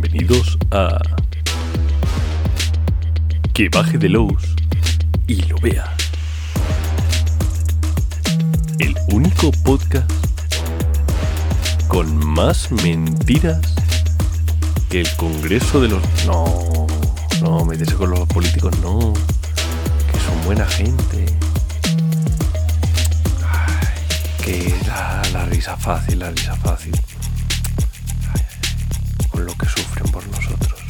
Bienvenidos a Que baje de Lowe's y lo vea. El único podcast con más mentiras que el Congreso de los... No, no, meterse con los políticos, no. Que son buena gente. Ay, que la, la risa fácil, la risa fácil. Por nosotros.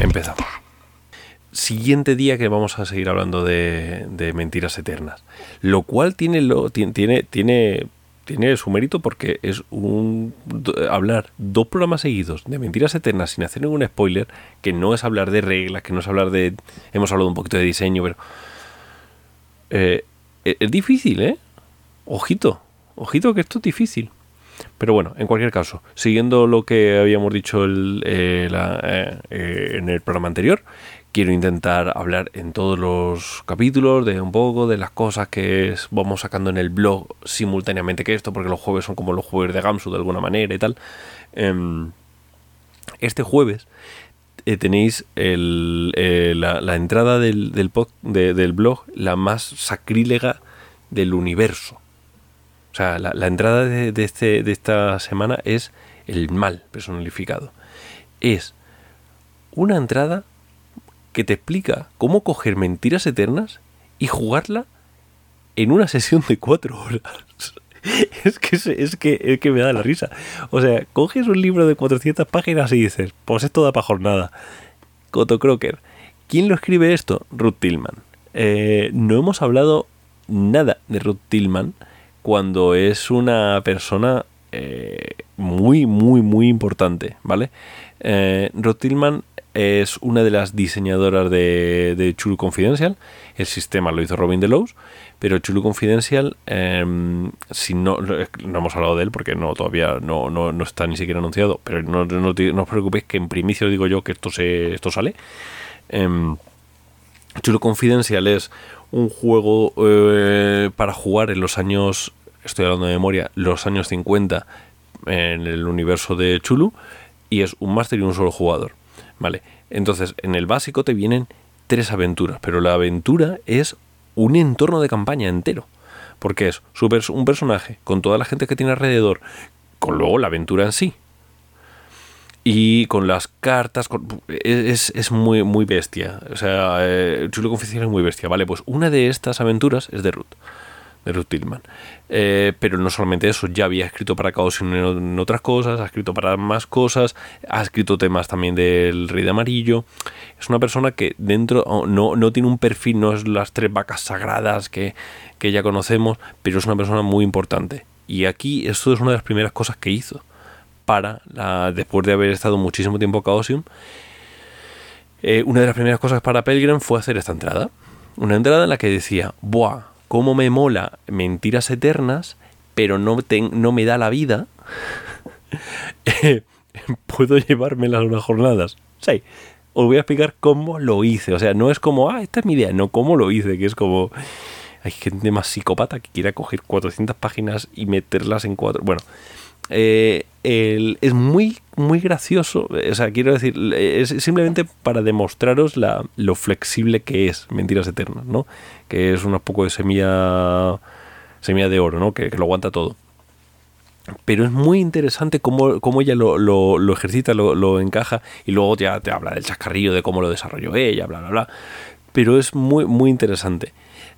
Empezamos. Siguiente día que vamos a seguir hablando de, mentiras eternas. Lo cual tiene, lo, tiene, tiene, tiene su mérito porque es un hablar dos programas seguidos de mentiras eternas sin hacer ningún spoiler, que no es hablar de reglas, que no es hablar de... Hemos hablado un poquito de diseño, pero... Eh, es difícil, ¿eh? Ojito, ojito que esto es difícil. Pero bueno, en cualquier caso, siguiendo lo que habíamos dicho el, eh, la, eh, en el programa anterior, quiero intentar hablar en todos los capítulos de un poco de las cosas que vamos sacando en el blog simultáneamente que esto, porque los jueves son como los jueves de Gamsu de alguna manera y tal. Em, este jueves eh, tenéis eh, la, entrada del, del, blog la más sacrílega del universo. O sea, la, entrada de, este, de esta semana es el mal personalificado. Es una entrada que te explica cómo coger mentiras eternas y jugarla en una sesión de cuatro horas. es, que, es, que, es que me da la risa. O sea, coges un libro de 400 páginas y dices, pues esto da para jornada. Coto Crocker. ¿Quién lo escribe esto? Ruth Tillman. Eh, no hemos hablado nada de Ruth Tillman cuando es una persona eh, muy, muy, muy importante, ¿vale? Eh, Ruth Tillman es una de las diseñadoras de, de Chulu Confidential. El sistema lo hizo Robin Delos, pero Chulu Confidential, em, si no, no hemos hablado de él porque no todavía no, no, está ni siquiera anunciado, pero no, no, os preocupéis que en primicia digo yo que esto, se, esto sale. Eh, Chulu Confidential es un juego eh, para jugar en los años, estoy hablando de memoria, los años 50 en el universo de Chulu y es un máster y un solo jugador. Vale, entonces en el básico te vienen tres aventuras, pero la aventura es un entorno de campaña entero. Porque es un personaje con toda la gente que tiene alrededor, con luego la aventura en sí. Y con las cartas, es, muy, muy bestia. O sea, eh, Chulo Confesiones es muy bestia. Vale, pues una de estas aventuras es de Ruth de Ruth Tillman. Eh, pero no solamente eso, ya había escrito para Chaos en, otras cosas, ha escrito para más cosas, ha escrito temas también del Rey de Amarillo. Es una persona que dentro oh, no, no tiene un perfil, no es las tres vacas sagradas que, ya conocemos, pero es una persona muy importante. Y aquí esto es una de las primeras cosas que hizo para, después de haber estado muchísimo tiempo en Chaosium, eh, una de las primeras cosas para Pelgrim fue hacer esta entrada. Una entrada en la que decía, ¡buah! cómo me mola Mentiras Eternas, pero no, no me da la vida, puedo llevármelas unas jornadas. Sí, os voy a explicar cómo lo hice. O sea, no es como, ah, esta es mi idea, no, cómo lo hice, que es como... Hay gente más psicópata que quiera coger 400 páginas y meterlas en cuatro. Bueno, eh, es muy, muy gracioso. O sea, quiero decir, es simplemente para demostraros la, lo flexible que es Mentiras Eternas, ¿no? Que es un poco de semilla, semilla de oro, ¿no? Que, lo aguanta todo. Pero es muy interesante cómo, cómo ella lo, lo, ejercita, lo, lo, encaja y luego ya te habla del chascarrillo, de cómo lo desarrolló ella, bla, bla, bla. Pero es muy, muy interesante.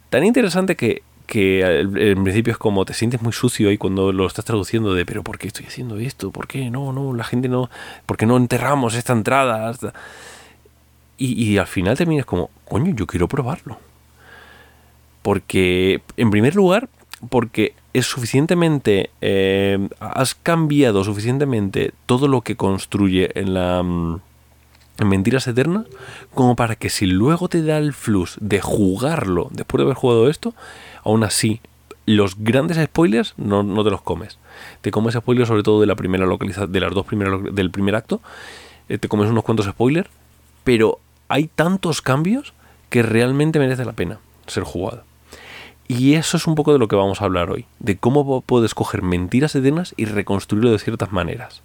Tan interesante que que en principio es como te sientes muy sucio y cuando lo estás traduciendo de pero ¿por qué estoy haciendo esto? ¿Por qué no? No, la gente no, ¿por qué no enterramos esta entrada? Y, al final terminas como, coño, yo quiero probarlo. Porque, en primer lugar, porque es suficientemente, eh, has cambiado suficientemente todo lo que construye en la mm, en Mentiras Eternas como para que si luego te da el flux de jugarlo después de haber jugado esto, Aún así, los grandes spoilers no, te los comes. Te comes spoilers sobre todo de la primera localización, de las dos primeras del primer acto. Eh, te comes unos cuantos spoilers, pero hay tantos cambios que realmente merece la pena ser jugado. Y eso es un poco de lo que vamos a hablar hoy, de cómo puedes coger mentiras eternas y reconstruirlo de ciertas maneras.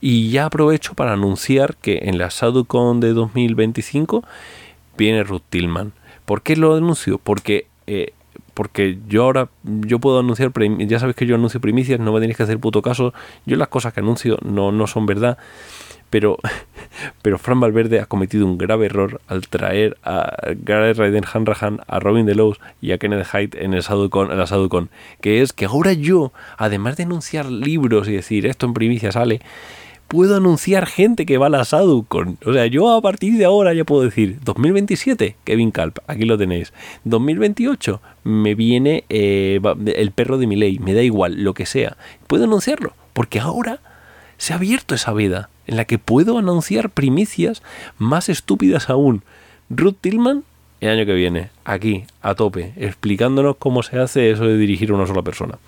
Y ya aprovecho para anunciar que en la SaduCon de 2025 viene Ruth Tillman. ¿Por qué lo anuncio? Porque eh, porque yo ahora yo puedo anunciar ya sabéis que yo anuncio primicias no me tenéis que hacer puto caso. Yo las cosas que anuncio no, no son verdad pero pero Fran Valverde ha cometido un grave error al traer a Gary Raiden Hanrahan a Robin Delos y a Kenneth Hyde en el Saducon, en la Saducon que es que ahora yo además de anunciar libros y decir esto en primicia sale puedo anunciar gente que va a la SADUCON. O sea, yo a partir de ahora ya puedo decir 2027, Kevin Calp, aquí lo tenéis. 2028, me viene eh, el perro de mi ley, me da igual, lo que sea. Puedo anunciarlo, porque ahora se ha abierto esa veda en la que puedo anunciar primicias más estúpidas aún. Ruth Tillman, el año que viene, aquí, a tope, explicándonos cómo se hace eso de dirigir a una sola persona.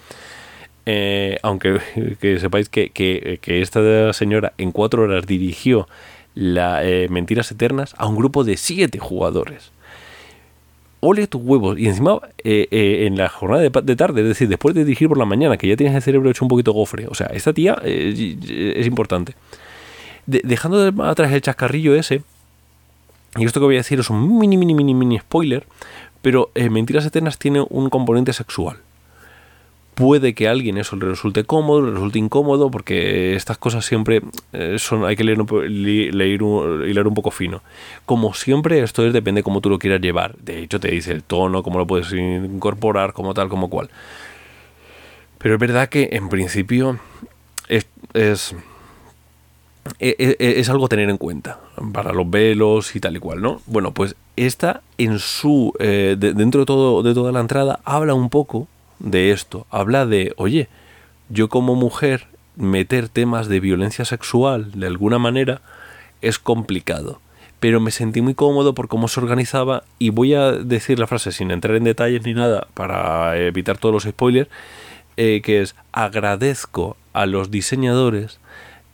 Eh, aunque que sepáis que, esta señora en cuatro horas dirigió la eh, Mentiras Eternas a un grupo de siete jugadores. Ole tus huevos. Y encima, eh, en la jornada de, tarde, es decir, después de dirigir por la mañana, que ya tienes el cerebro hecho un poquito gofre. O sea, esta tía es importante. dejando atrás el chascarrillo ese, y esto que voy a decir es un mini, mini, mini, mini spoiler, pero Mentiras Eternas tiene un componente sexual puede que a alguien eso le resulte cómodo, le resulte incómodo, porque estas cosas siempre eh, son, hay que leer, leer un, hilar un poco fino. Como siempre, esto es, depende de cómo tú lo quieras llevar. De hecho, te dice el tono, cómo lo puedes incorporar, como tal, como cual. Pero es verdad que en principio es, es, e, e, e, es, algo a tener en cuenta para los velos y tal y cual, ¿no? Bueno, pues esta en su, eh, dentro de, todo, de toda la entrada, habla un poco de esto. Habla de, oye, yo como mujer meter temas de violencia sexual de alguna manera es complicado. Pero me sentí muy cómodo por cómo se organizaba y voy a decir la frase sin entrar en detalles ni nada para evitar todos los spoilers, eh, que es agradezco a los diseñadores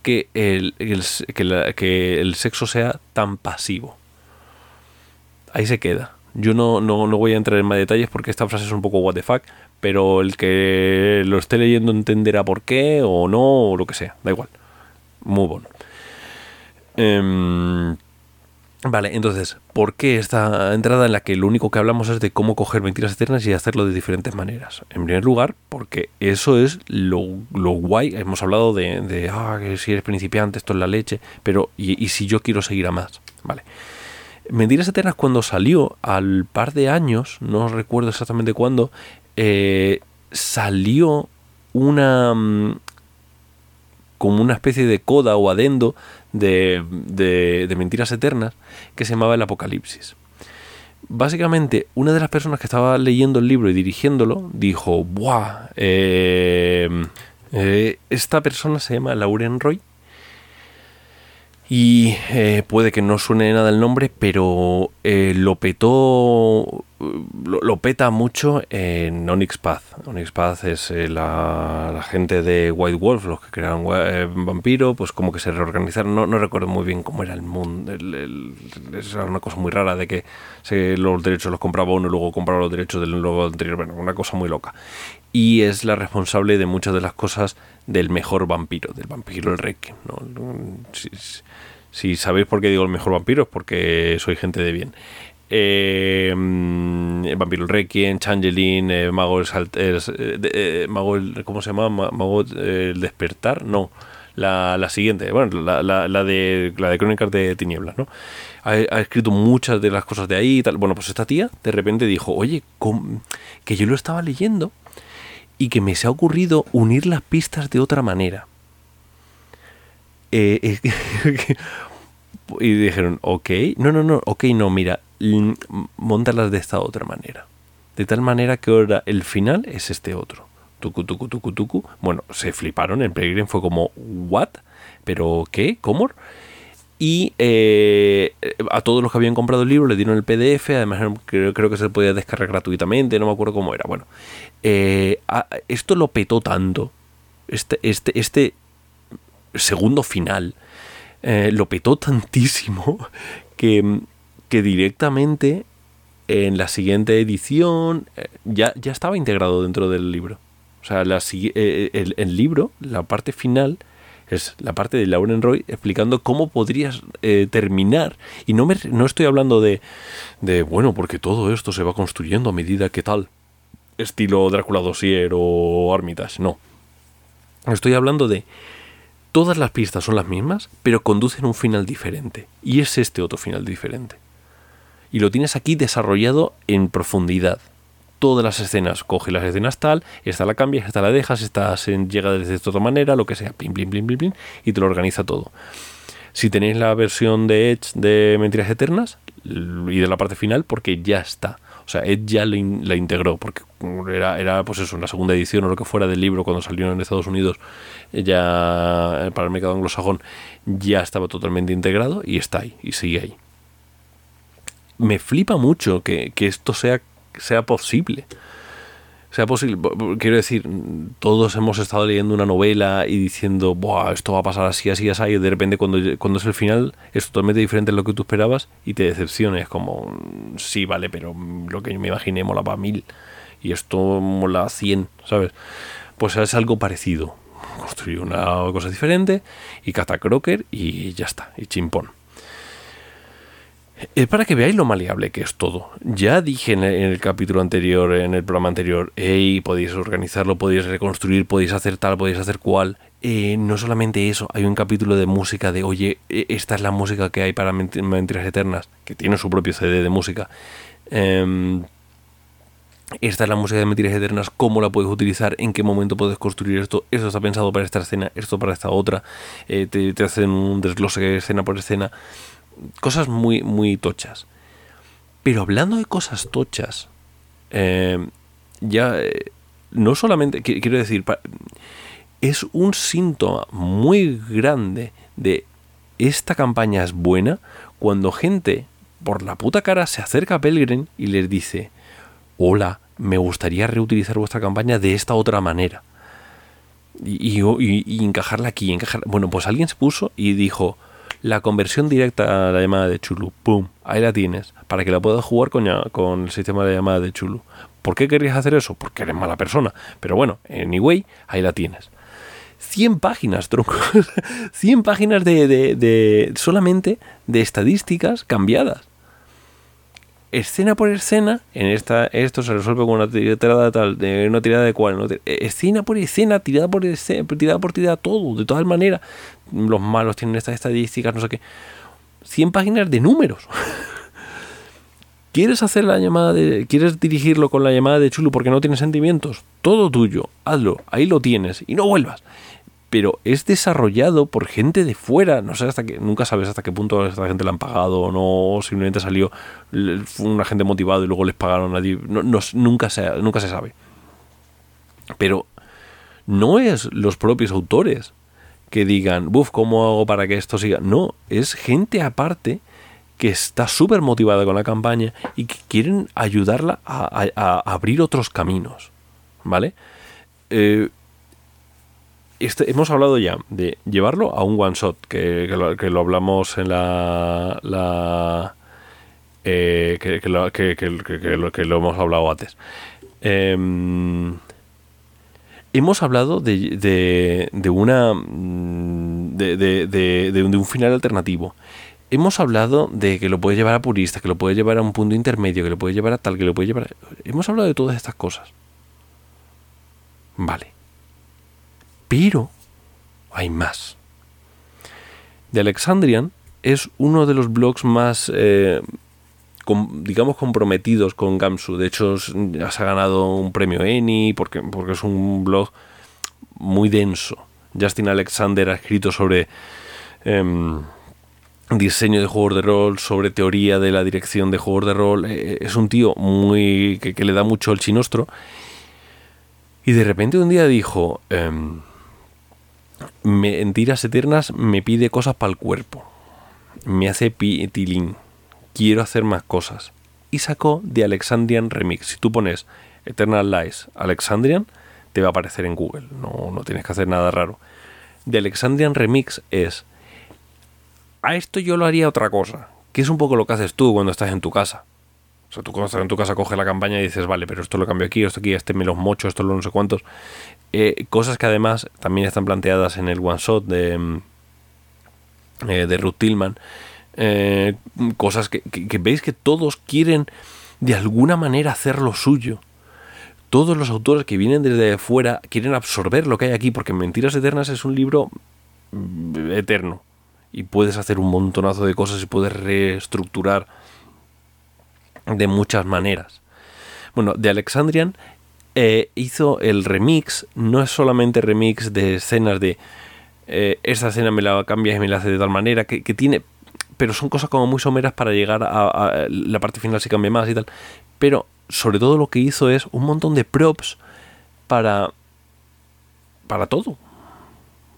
que el, que, que el sexo sea tan pasivo. Ahí se queda. Yo no, no, no, voy a entrar en más detalles porque esta frase es un poco what the fuck, pero el que lo esté leyendo entenderá por qué o no, o lo que sea, da igual. Muy bueno. Em, vale, entonces, ¿por qué esta entrada en la que lo único que hablamos es de cómo coger mentiras eternas y hacerlo de diferentes maneras? En primer lugar, porque eso es lo, guay. Hemos hablado de, de, ah, que si eres principiante, esto es la leche, pero ¿y, y si yo quiero seguir a más? Vale. Mentiras Eternas cuando salió al par de años, no recuerdo exactamente cuándo, eh, salió una mm, como una especie de coda o adendo de, de, Mentiras Eternas que se llamaba El Apocalipsis. Básicamente, una de las personas que estaba leyendo el libro y dirigiéndolo dijo, ¡buah! Eh, eh, esta persona se llama Lauren Roy y eh, puede que no suene nada el nombre, pero eh, lo petó, lo, peta mucho en Onyx Path. Onyx Path es eh, la, gente de White Wolf, los que crearon Vampiro, pues como que se reorganizaron. No, recuerdo muy bien cómo era el mundo. era una cosa muy rara de que los derechos los compraba uno y luego compraba los derechos del logo anterior. Bueno, una cosa muy loca. Y es la responsable de muchas de las cosas del mejor vampiro, del vampiro el Requiem. ¿no? Sabéis por qué digo el mejor vampiro, es porque soy gente de bien. Eh, mm, Vampiro Requiem, Changeling, eh, Mago el, eh, eh, Mago ¿cómo se llama? Mago el despertar, no, la, la siguiente, bueno, la, la, la, de la de Crónicas de Tinieblas, ¿no? Ha, escrito muchas de las cosas de ahí y tal. Bueno, pues esta tía de repente dijo, oye, que yo lo estaba leyendo y que me se ha ocurrido unir las pistas de otra manera. Eh, y dijeron, ok, no, no, no, ok, no, mira, montarlas de esta otra manera. De tal manera que ahora el final es este otro. Tucu, tucu, tucu, tucu. Bueno, se fliparon, en Peregrine fue como, ¿what? ¿Pero qué? ¿Cómo? Y eh, a todos los que habían comprado el libro le dieron el PDF, además creo, creo que se podía descargar gratuitamente, no me acuerdo cómo era. Bueno, eh, esto lo petó tanto, este, este, este segundo final eh, lo petó tantísimo que, que directamente en la siguiente edición eh, ya, ya estaba integrado dentro del libro. O sea, la, eh, el, libro, la parte final, es la parte de Lauren Roy explicando cómo podrías terminar. Y no, me, no estoy hablando de, de, bueno, porque todo esto se va construyendo a medida que tal. Estilo Drácula Dossier o Armitage. No. Estoy hablando de todas las pistas son las mismas, pero conducen a un final diferente. Y es este otro final diferente. Y lo tienes aquí desarrollado en profundidad todas las escenas. Coge las escenas tal, esta la cambias, esta la dejas, esta se llega de otra manera, lo que sea, plim, plim, plim, plim, y te lo organiza todo. Si tenéis la versión de Edge de Mentiras Eternas y de la parte final, porque ya está. O sea, Edge ya la integró, porque era, era, pues eso, en la segunda edición o lo que fuera del libro cuando salió en Estados Unidos, ya para el mercado anglosajón, ya estaba totalmente integrado y está ahí, y sigue ahí. Me flipa mucho que, que esto sea sea posible. Sea posible. Quiero decir, todos hemos estado leyendo una novela y diciendo, Buah, esto va a pasar así, así, así, y de repente cuando, cuando es el final es totalmente diferente a lo que tú esperabas y te decepciones. Como, sí, vale, pero lo que me imaginé molaba mil y esto mola cien, ¿sabes? Pues es algo parecido. Construir una cosa diferente y Cata Crocker y ya está, y chimpón. Es para que veáis lo maleable que es todo. Ya dije en el, capítulo anterior, en el programa anterior, hey, podéis organizarlo, podéis reconstruir, podéis hacer tal, podéis hacer cual. Eh, no solamente eso, hay un capítulo de música de, oye, e, esta es la música que hay para Mentiras Eternas, que tiene su propio CD de música. Em, esta es la música de Mentiras Eternas, cómo la puedes utilizar, en qué momento puedes construir esto, esto está pensado para esta escena, esto para esta otra, eh, te, te, hacen un desglose escena por escena cosas muy, muy tochas. Pero hablando de cosas tochas, eh, ya eh, no solamente, quiero decir, es un síntoma muy grande de esta campaña es buena cuando gente por la puta cara se acerca a Pelgrim y les dice, hola, me gustaría reutilizar vuestra campaña de esta otra manera. Y, y, encajarla aquí. Bueno, pues alguien se puso y dijo, la conversión directa a la llamada de Chulu. ¡Pum! Ahí la tienes. Para que la puedas jugar con, con el sistema de llamada de Chulu. ¿Por qué querrías hacer eso? Porque eres mala persona. Pero bueno, anyway, ahí la tienes. 100 páginas, tronco. 100 páginas de, solamente de estadísticas cambiadas escena por escena, en esta esto se resuelve con una tirada tal, de una tirada de cual, eh, escena por escena, tirada por escena, tirada por tirada, todo, de todas maneras. Los malos tienen estas estadísticas, no sé qué. 100 páginas de números. ¿Quieres hacer la llamada de. ¿Quieres dirigirlo con la llamada de Chulu porque no tienes sentimientos? Todo tuyo, hazlo, ahí lo tienes y no vuelvas pero es desarrollado por gente de fuera. No sé hasta que, nunca sabes hasta qué punto esta gente le han pagado o no, simplemente salió fue un agente motivado y luego les pagaron a nadie. No, nunca, se, nunca se sabe. Pero no es los propios autores que digan, buf, ¿cómo hago para que esto siga? No, es gente aparte que está súper motivada con la campaña y que quieren ayudarla a, a abrir otros caminos. ¿Vale? Eh, este, hemos hablado ya de llevarlo a un one shot, que, lo, hablamos en la. la eh, que, lo, lo, hemos hablado antes. Em, hemos hablado de, de, una. De, de, un final alternativo. Hemos hablado de que lo puede llevar a purista, que lo puede llevar a un punto intermedio, que lo puede llevar a tal, que lo puede llevar. A... Hemos hablado de todas estas cosas. Vale. Pero hay más. The Alexandrian es uno de los blogs más, eh, digamos, comprometidos con Gamsu. De hecho, se ha ganado un premio Eni porque, porque es un blog muy denso. Justin Alexander ha escrito sobre em, diseño de juegos de rol, sobre teoría de la dirección de juegos de rol. Eh, es un tío muy que, le da mucho el chinostro. Y de repente un día dijo... Em, Mentiras Eternas me pide cosas para el cuerpo. Me hace pitilín. Quiero hacer más cosas. Y sacó de Alexandrian Remix. Si tú pones Eternal Lies Alexandrian, te va a aparecer en Google. No, no tienes que hacer nada raro. De Alexandrian Remix es. A esto yo lo haría otra cosa. Que es un poco lo que haces tú cuando estás en tu casa. O sea, tú cuando estás en tu casa coges la campaña y dices, vale, pero esto lo cambio aquí, esto aquí, este me los mocho, esto lo no sé cuántos. Eh, cosas que además también están planteadas en el one shot de, mm, eh, de Ruth Tillman. Eh, cosas que, que veis que todos quieren de alguna manera hacer lo suyo todos los autores que vienen desde fuera quieren absorber lo que hay aquí, porque Mentiras Eternas es un libro mm, eterno. Y puedes hacer un montonazo de cosas y puedes reestructurar de muchas maneras. Bueno, de Alexandrian eh, hizo el remix, no es solamente remix de escenas de eh, esta escena me la cambias y me la hace de tal manera, que, tiene, pero son cosas como muy someras para llegar a, la parte final si cambia más y tal. Pero sobre todo lo que hizo es un montón de props para para todo,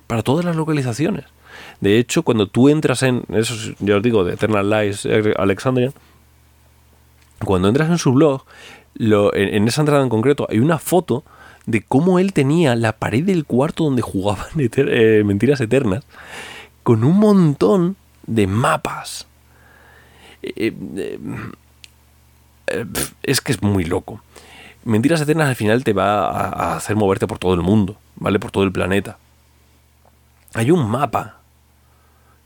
para todas las localizaciones. De hecho, cuando tú entras en, eso ya os digo, de Eternal Lies Alexandrian, cuando entras en su blog, en, esa entrada en concreto, hay una foto de cómo él tenía la pared del cuarto donde jugaban eh, Mentiras Eternas, con un montón de mapas. Eh, es que es muy loco. Mentiras Eternas al final te va a hacer moverte por todo el mundo, ¿vale? Por todo el planeta. Hay un mapa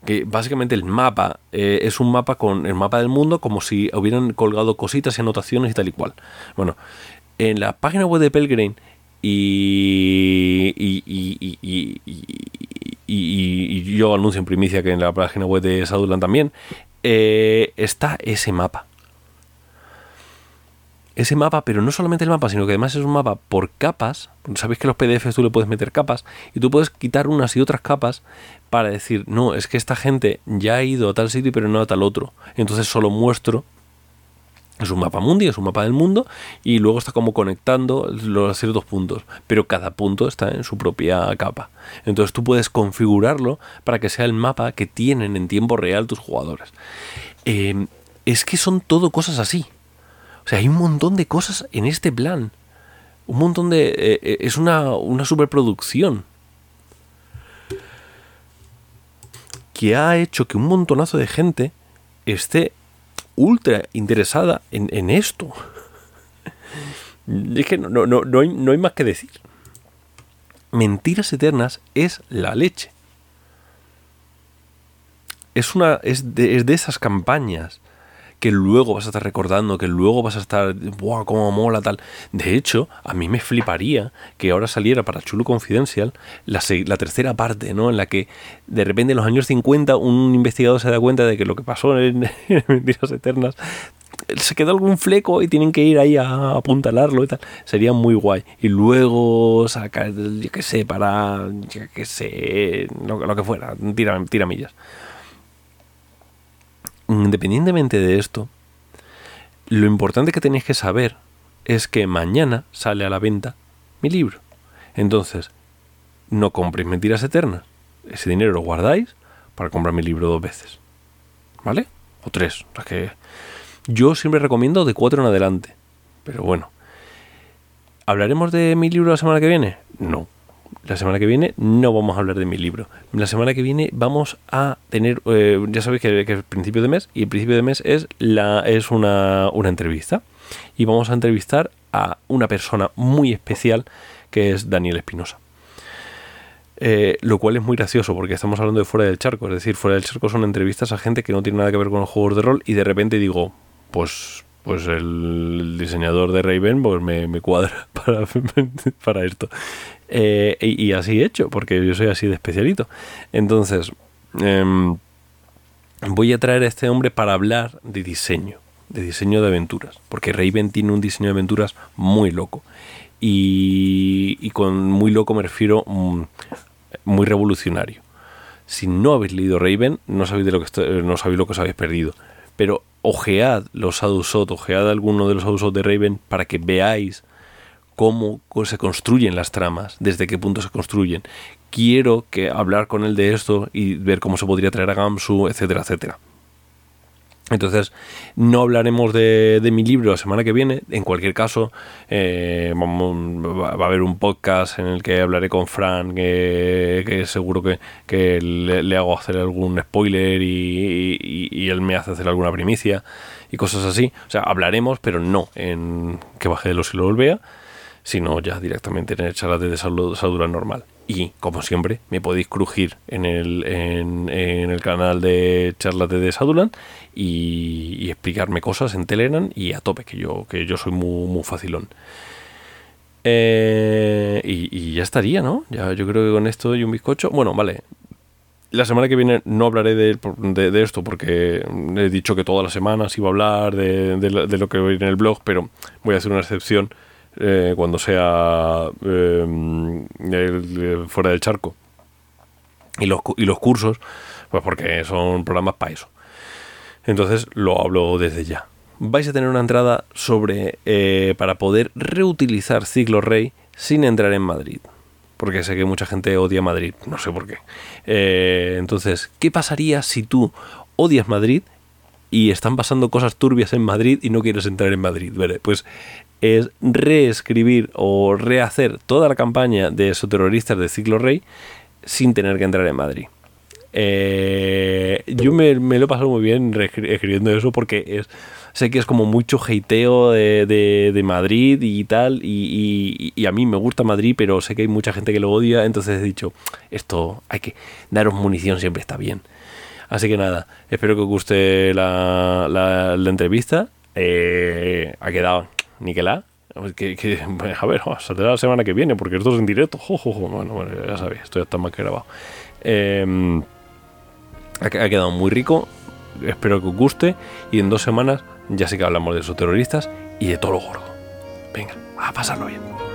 que básicamente el mapa eh, es un mapa con el mapa del mundo como si hubieran colgado cositas y anotaciones y tal y cual. Bueno, en la página web de Pelgrim y, y, y, y, yo anuncio en primicia que en la página web de Saduland también eh, está ese mapa. Ese mapa, pero no solamente el mapa, sino que además es un mapa por capas. Sabéis que los PDFs tú le puedes meter capas y tú puedes quitar unas y otras capas para decir, no, es que esta gente ya ha ido a tal sitio pero no a tal otro. Entonces solo muestro, es un mapa mundi, es un mapa del mundo y luego está como conectando los ciertos puntos, pero cada punto está en su propia capa. Entonces tú puedes configurarlo para que sea el mapa que tienen en tiempo real tus jugadores. Eh, es que son todo cosas así. Sea, hay un montón de cosas en este plan. Un montón de... Eh, eh, es una, una superproducción. que ha hecho que un montonazo de gente esté ultra interesada en, esto. Es que no, no, no, hay, no hay más que decir. Mentiras Eternas es la leche. Es, una, es, de, es de esas campañas que luego vas a estar recordando, que luego vas a estar, ¡buah, cómo mola tal! De hecho, a mí me fliparía que ahora saliera para Chulo Confidential la, la tercera parte, ¿no? En la que de repente en los años 50 un investigador se da cuenta de que lo que pasó en, Mentiras Eternas se quedó algún fleco y tienen que ir ahí a apuntalarlo y tal. Sería muy guay. Y luego sacar, yo qué sé, para, yo qué sé, lo, que fuera, tira, tiramillas. Independientemente de esto, lo importante que tenéis que saber es que mañana sale a la venta mi libro. Entonces, no compréis mentiras eternas. Ese dinero lo guardáis para comprar mi libro dos veces. ¿Vale? O tres. O que yo siempre recomiendo de cuatro en adelante. Pero bueno. ¿Hablaremos de mi libro la semana que viene? No la semana que viene no vamos a hablar de mi libro. La semana que viene vamos a tener, eh, ya sabéis que, es principio de mes y el principio de mes es, la, es una, entrevista. Y vamos a entrevistar a una persona muy especial que es Daniel Espinosa. Eh, lo cual es muy gracioso porque estamos hablando de fuera del charco. Es decir, fuera del charco son entrevistas a gente que no tiene nada que ver con los juegos de rol y de repente digo, pues pues el diseñador de Raven pues me, cuadra para, para esto. Eh, y, así he hecho, porque yo soy así de especialito. Entonces, em, voy a traer a este hombre para hablar de diseño, de diseño de aventuras, porque Raven tiene un diseño de aventuras muy loco. Y, con muy loco me refiero mm, muy revolucionario. Si no habéis leído Raven, no sabéis, de lo que no sabéis lo que os habéis perdido. Pero ojead los Adusot, ojead alguno de los Adusot de Raven para que veáis cómo se construyen las tramas, desde qué punto se construyen. Quiero que hablar con él de esto y ver cómo se podría traer a Gamsu, etcétera, etcétera. Entonces, no hablaremos de, mi libro la semana que viene. En cualquier caso, eh, va a haber un podcast en el que hablaré con Fran, que, seguro que, le, hago hacer algún spoiler y, él me hace hacer alguna primicia y cosas así. O sea, hablaremos, pero no en que baje de los y lo vea, sino ya directamente en el de salud, normal. Y como siempre, me podéis crujir en el, en, el canal de charlas de Sadulan y, explicarme cosas en Telegram y a tope, que yo, que yo soy muy, muy facilón. Eh, y, ya estaría, ¿no? Ya, yo creo que con esto y un bizcocho. Bueno, vale. La semana que viene no hablaré de, de, esto porque he dicho que todas las semanas iba a hablar de, de lo que voy en el blog, pero voy a hacer una excepción eh, cuando sea em, fuera del charco. Y los, y los cursos, pues porque son programas para eso. Entonces lo hablo desde ya. Vais a tener una entrada sobre eh, para poder reutilizar Ciclo Rey sin entrar en Madrid. Porque sé que mucha gente odia Madrid, no sé por qué. Eh, entonces, ¿qué pasaría si tú odias Madrid y están pasando cosas turbias en Madrid y no quieres entrar en Madrid? Pues es reescribir o rehacer toda la campaña de terroristas de Ciclo Rey sin tener que entrar en Madrid. Eh, yo me, lo he pasado muy bien escribiendo eso porque sé que es como mucho hateo de, Madrid y tal, y, a mí me gusta Madrid, pero sé que hay mucha gente que lo odia, entonces he dicho, esto hay que daros munición, siempre está bien. Así que nada, espero que os guste la, la, entrevista. Eh, ha quedado Niquelá. Que, que, a ver, saldrá la semana que viene, porque esto es en directo. Bueno, bueno, ya sabéis, esto ya está más que grabado. Em, ha, quedado muy rico. Espero que os guste. Y en dos semanas ya sé que hablamos de esos terroristas y de todo lo gordo. Venga, a pasarlo bien.